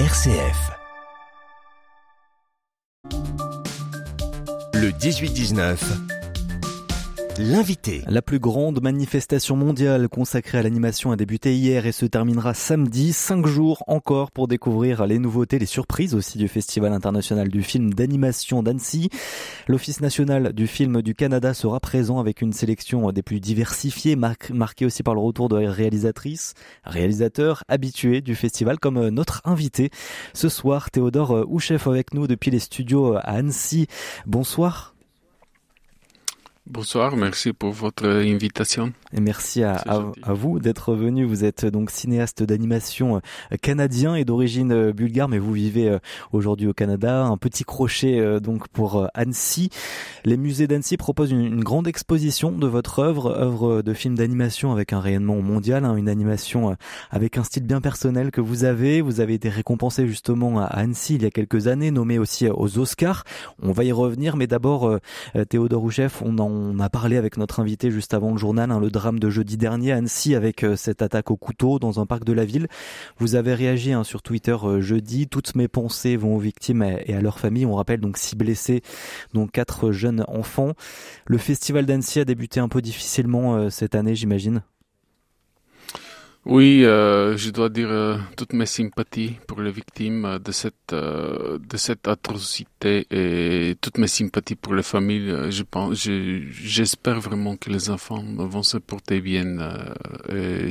RCF. Le 18-19. L'invité. La plus grande manifestation mondiale consacrée à l'animation a débuté hier et se terminera samedi. Cinq jours encore pour découvrir les nouveautés, les surprises aussi du Festival international du film d'animation d'Annecy. L'Office national du film du Canada sera présent avec une sélection des plus diversifiées, marquée aussi par le retour de réalisatrices, réalisateurs habitués du festival comme notre invité. Ce soir, Théodore Ouchef avec nous depuis les studios à Annecy. Bonsoir. Bonsoir, merci pour votre invitation. Et merci à, à, vous d'être venu. Vous êtes donc cinéaste d'animation euh, canadien et d'origine euh, bulgare, mais vous vivez euh, aujourd'hui au Canada. Un petit crochet donc pour Annecy. Les musées d'Annecy proposent une, grande exposition de votre œuvre, œuvre de film d'animation avec un rayonnement mondial, hein, une animation avec un style bien personnel que vous avez. Vous avez été récompensé justement à Annecy il y a quelques années, nommé aussi aux Oscars. On va y revenir, mais d'abord, Théodore Rouchef, on en on a parlé avec notre invité juste avant le journal, hein, le drame de jeudi dernier à Annecy avec euh, cette attaque au couteau dans un parc de la ville. Vous avez réagi hein, sur Twitter euh, jeudi. Toutes mes pensées vont aux victimes et à leurs familles. On rappelle donc six blessés, dont quatre jeunes enfants. Le festival d'Annecy a débuté un peu difficilement euh, cette année, j'imagine? Oui, euh, je dois dire euh, toutes mes sympathies pour les victimes de cette euh, de cette atrocité et toutes mes sympathies pour les familles. Je pense, j'espère vraiment que les enfants vont se porter bien. et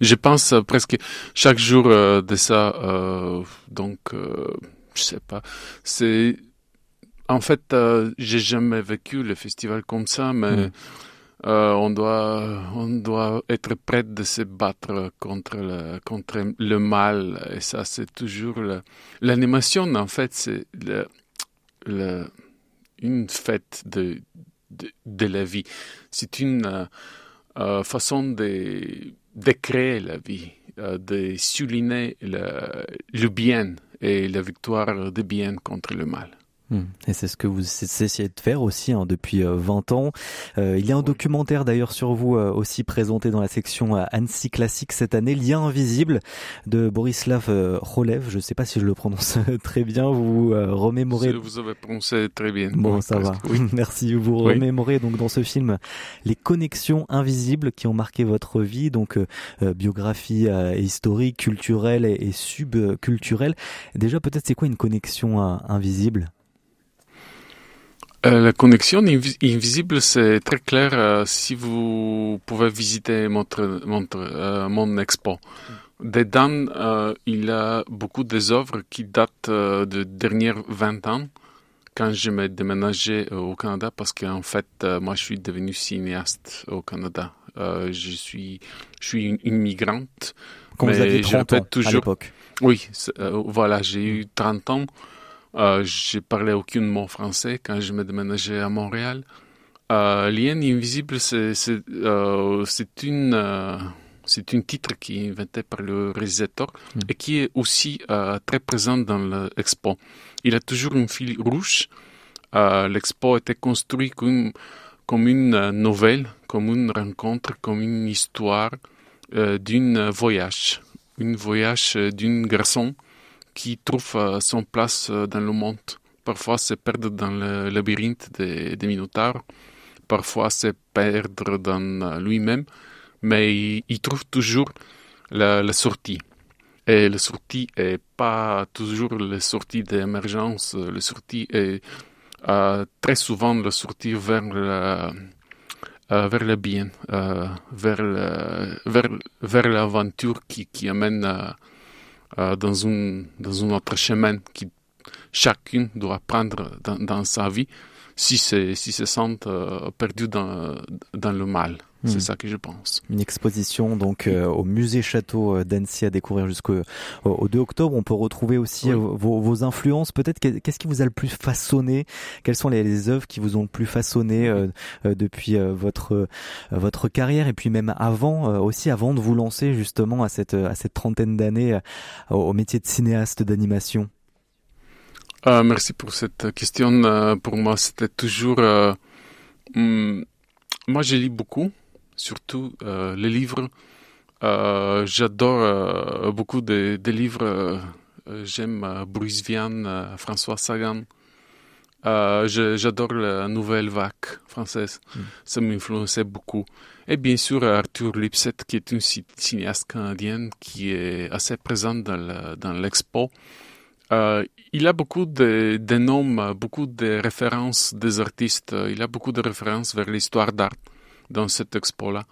je pense presque chaque jour de ça. donc, je sais pas. C'est en fait, j'ai jamais vécu le festival comme ça, mais mm. Euh, on doit on doit être prêt de se battre contre le contre le mal et ça c'est toujours l'animation en fait c'est le, le, une fête de, de, de la vie c'est une euh, euh façon de de créer la vie euh, de souligner le, le bien et la victoire du bien contre le mal. Et c'est ce que vous essayez de faire aussi hein, depuis 20 euh, ans. Euh, il y a un documentaire d'ailleurs sur vous euh, aussi présenté dans la section Annecy Classique cette année, Lien invisible de Borislav Rolev. Je ne sais pas si je le prononce très bien. Vous remémorez. Vous avez prononcé très bien. Bon, ça va. Oui, merci. Vous remémorez donc dans ce film les connexions invisibles qui ont marqué votre vie, donc biographie historique, culturelle et, et subculturelle. Déjà, peut-être c'est quoi une connexion invisible? Euh, la connexion invisible, c'est très clair euh, si vous pouvez visiter mon, euh, mon expo. Dedans, il y a beaucoup des œuvres qui datent de dernières 20 ans, quand je m'ai déménagé au Canada, parce qu'en fait, moi, je suis devenu cinéaste au Canada. je suis, je suis une immigrante. Quand vous aviez 30 ans toujours... à l'époque. Oui, voilà, j'ai eu 30 ans. Euh, j'ai parlé aucun mot français quand je me déménageais à Montréal. Euh, Lien invisible, c'est euh, une euh, c'est un titre qui est inventé par le réalisateur mm. et qui est aussi euh, très présent dans l'expo. Il a toujours un fil rouge. Euh, l'expo a été construit comme, comme une nouvelle, comme une rencontre, comme une histoire d'un voyage. Un voyage d'un garçon qui trouve euh, son place euh, dans le monde. Parfois se perdre dans le labyrinthe des, des minotaures, parfois se perdre dans euh, lui-même, mais il, trouve toujours la, sortie. Et la sortie est pas toujours la sortie d'émergence, la sortie est très souvent la sortie vers la, vers le bien, vers, vers, vers l'aventure qui, qui amène dans, un, dans un autre chemin qui chacune doit prendre dans, dans sa vie si se, si se sentent euh, perdus dans, dans le mal. C'est hmm. ça que je pense. Une exposition donc euh, au musée château euh, d'Annecy à découvrir jusqu'au au 2 octobre. On peut retrouver aussi vos, vos, influences. Peut-être qu'est-ce qui vous a le plus façonné? Quelles sont les, les, œuvres qui vous ont le plus façonné depuis votre votre carrière? Et puis même avant aussi avant de vous lancer justement à cette à cette trentaine d'années au métier de cinéaste d'animation euh, merci pour cette question. Euh, pour moi, c'était toujours... Euh, hmm, moi, je lis beaucoup, surtout les livres. J'adore beaucoup des de livres j'aime Bruce Vian, François Sagan. J'adore la nouvelle vague française. Mm. Ça m'influençait beaucoup. Et bien sûr, Arthur Lipset, qui est une cinéaste canadienne qui est assez présente dans l'expo. Euh, il a beaucoup de, noms, beaucoup de références des artistes. Il a beaucoup de références vers l'histoire d'art dans cette expo-là.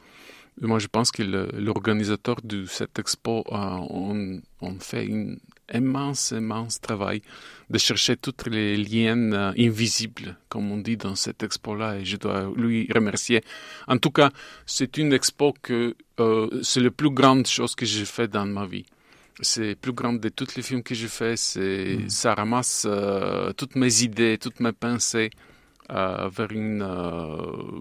Moi, je pense que l'organisateur de cette expo on fait un immense, immense travail de chercher tous les liens euh, invisibles, comme on dit dans cette expo-là, et je dois lui remercier. En tout cas, c'est une expo que euh, c'est la plus grande chose que j'ai fait dans ma vie c'est plus grand de tous les films que j'ai fait. C'est, mm. ça ramasse euh, toutes mes idées, toutes mes pensées euh, vers une, euh,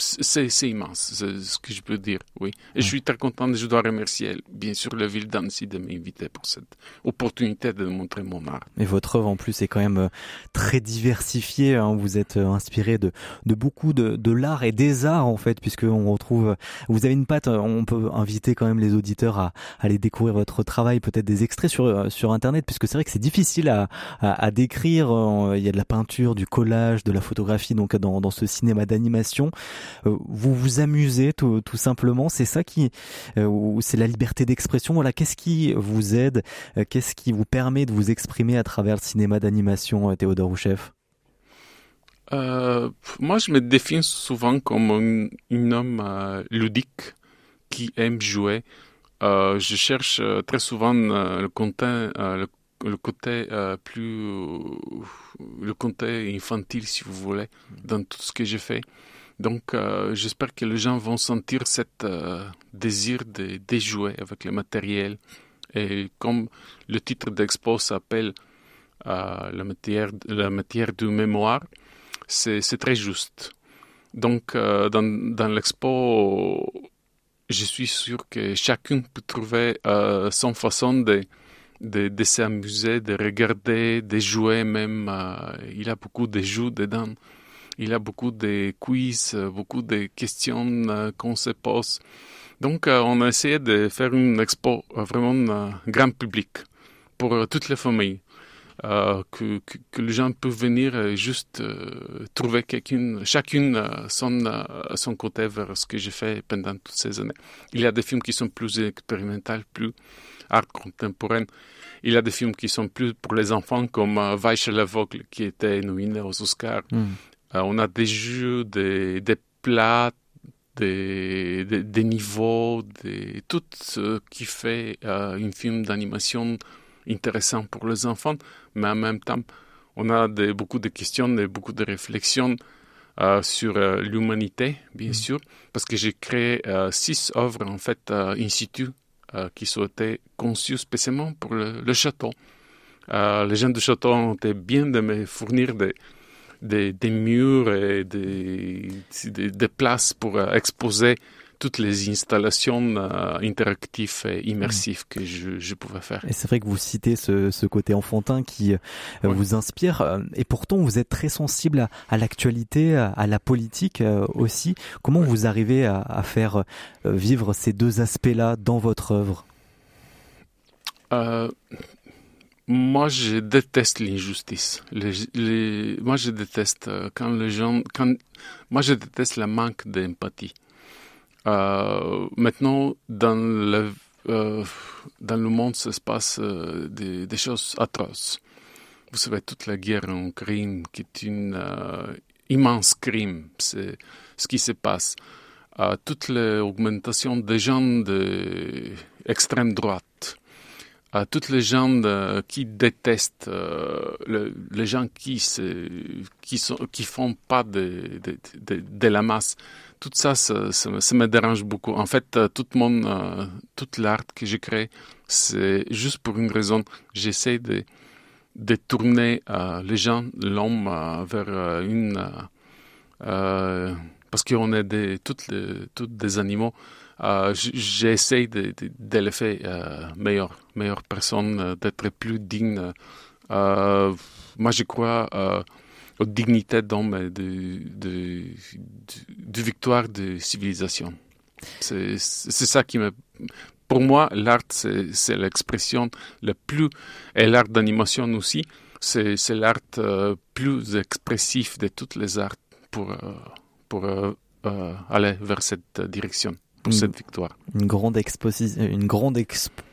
c'est immense, c'est ce que je peux dire, oui. Et je suis très content, je dois remercier, bien sûr, la ville d'Annecy de m'inviter pour cette opportunité de montrer mon art. Et votre œuvre, en plus, est quand même euh, très diversifiée. Hein. Vous êtes euh, inspiré de, de beaucoup de, de l'art et des arts, en fait, puisque on retrouve, vous avez une patte, on peut inviter quand même les auditeurs à, aller découvrir votre travail, peut-être des extraits sur, euh, sur Internet, puisque c'est vrai que c'est difficile à, à, décrire. Il y a de la peinture, du collage, de la photographie, donc dans, dans ce cinéma d'animation. Euh, vous vous amusez tout, simplement. C'est ça qui, euh, c'est la liberté d'expression. Voilà, qu'est-ce qui vous aide, euh, qu'est-ce qui vous permet de vous exprimer à travers le cinéma d'animation, Théodore Rouchef? Moi, je me définis souvent comme un, homme ludique qui aime jouer. je cherche très souvent le côté, plus, le côté infantile, si vous voulez, dans tout ce que je fais. Donc, euh, j'espère que les gens vont sentir cet euh, désir de, jouer avec le matériel. Et comme le titre d'expo s'appelle euh, la, matière, la matière du mémoire, c'est très juste. Donc, dans, dans l'expo, je suis sûr que chacun peut trouver son façon de, de, de s'amuser, de regarder, de jouer même. il y a beaucoup de jeux dedans. Il y a beaucoup de quiz, beaucoup de questions euh, qu'on se pose. Donc, euh, on a essayé de faire une expo euh, vraiment grand public pour toutes les familles. que, les gens peuvent venir juste trouver quelqu'un, chacune son, côté vers ce que j'ai fait pendant toutes ces années. Il y a des films qui sont plus expérimentaux, plus art contemporain. Il y a des films qui sont plus pour les enfants, comme Weiche l'aveugle, qui était nominé aux Oscars. Hmm. Euh, on a des jeux, des, des plats, des, des, niveaux, des, tout ce qui fait euh, un film d'animation intéressant pour les enfants, mais en même temps, on a beaucoup de questions et beaucoup de réflexions euh, sur l'humanité, bien mm. sûr, parce que j'ai créé six œuvres en fait in situ qui sont été conçues spécialement pour le, le château. les gens du château ont été bien de me fournir des, des, des murs et des, des, places pour euh, exposer toutes les installations euh, interactives et immersives que je, je, pouvais faire. Et c'est vrai que vous citez ce, ce côté enfantin qui euh, vous inspire, et pourtant vous êtes très sensible à, à l'actualité, à, la politique aussi. Comment vous arrivez à, à, faire vivre ces deux aspects-là dans votre œuvre? Moi, je déteste l'injustice. moi, je déteste euh, quand les gens, moi, je déteste le manque d'empathie. Euh, maintenant, dans le, euh, dans le monde, ça se passe des, choses atroces. Vous savez, toute la guerre en crime, qui est une immense crime, c'est ce qui se passe. toute l'augmentation des gens d'extrême droite à toutes les gens qui détestent euh, les gens qui se, sont qui font pas de, la masse. Tout ça ça, me dérange beaucoup. En fait euh, tout euh, toute l'art que j'ai créé c'est juste pour une raison. J'essaie de tourner euh, les gens l'homme euh, vers une parce qu'on est des toutes des animaux euh, j'essaie de, le faire euh, meilleur, meilleure personne, euh, d'être plus digne. Moi, je crois aux dignités d'homme de, de, victoire de civilisation. C'est ça qui me pour moi, l'art, c'est l'expression la plus, et l'art d'animation aussi, c'est l'art plus expressif de toutes les arts pour, aller vers cette direction pour cette victoire. Une grande exposition, une grande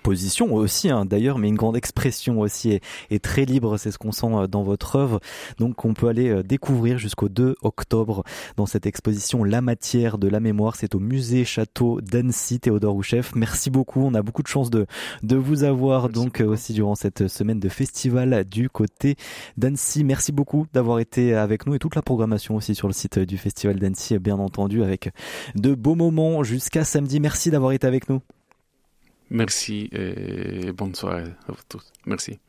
exposition aussi hein, d'ailleurs, mais une grande expression aussi est, très libre. C'est ce qu'on sent euh, dans votre œuvre. Donc on peut aller euh, découvrir jusqu'au 2 octobre dans cette exposition La matière de la mémoire. C'est au musée Château d'Annecy. Théodore Rouchef, merci beaucoup. On a beaucoup de chance de de vous avoir donc aussi durant cette semaine de festival du côté d'Annecy. Merci beaucoup d'avoir été avec nous et toute la programmation aussi sur le site du festival d'Annecy, bien entendu, avec de beaux moments jusqu'à samedi. Merci d'avoir été avec nous. Merci et bonne soirée à vous tous. Merci.